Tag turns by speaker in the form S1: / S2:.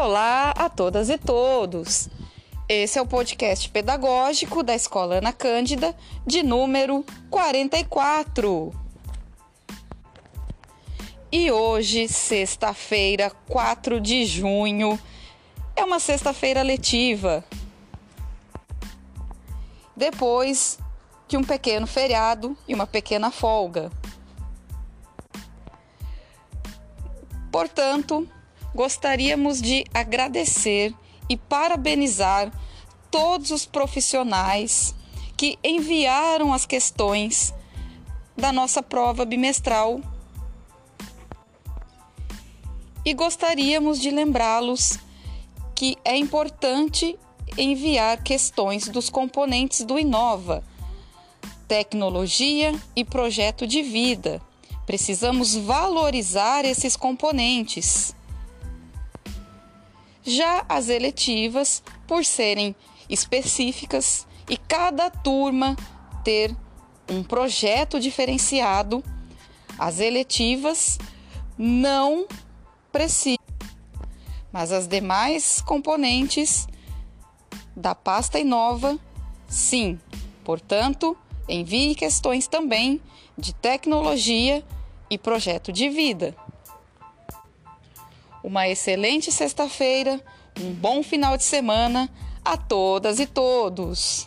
S1: Olá a todas e todos. Esse é o podcast pedagógico da Escola Ana Cândida, de número 44. E hoje, sexta-feira, 4 de junho, é uma sexta-feira letiva. Depois de um pequeno feriado e uma pequena folga. Portanto, gostaríamos de agradecer e parabenizar todos os profissionais que enviaram as questões da nossa prova bimestral. E gostaríamos de lembrá-los que é importante enviar questões dos componentes do Inova, tecnologia e projeto de vida. Precisamos valorizar esses componentes. Já as eletivas, por serem específicas e cada turma ter um projeto diferenciado, as eletivas não precisam, mas as demais componentes da pasta Inova, sim. Portanto, envie questões também de tecnologia e projeto de vida. Uma excelente sexta-feira, um bom final de semana a todas e todos.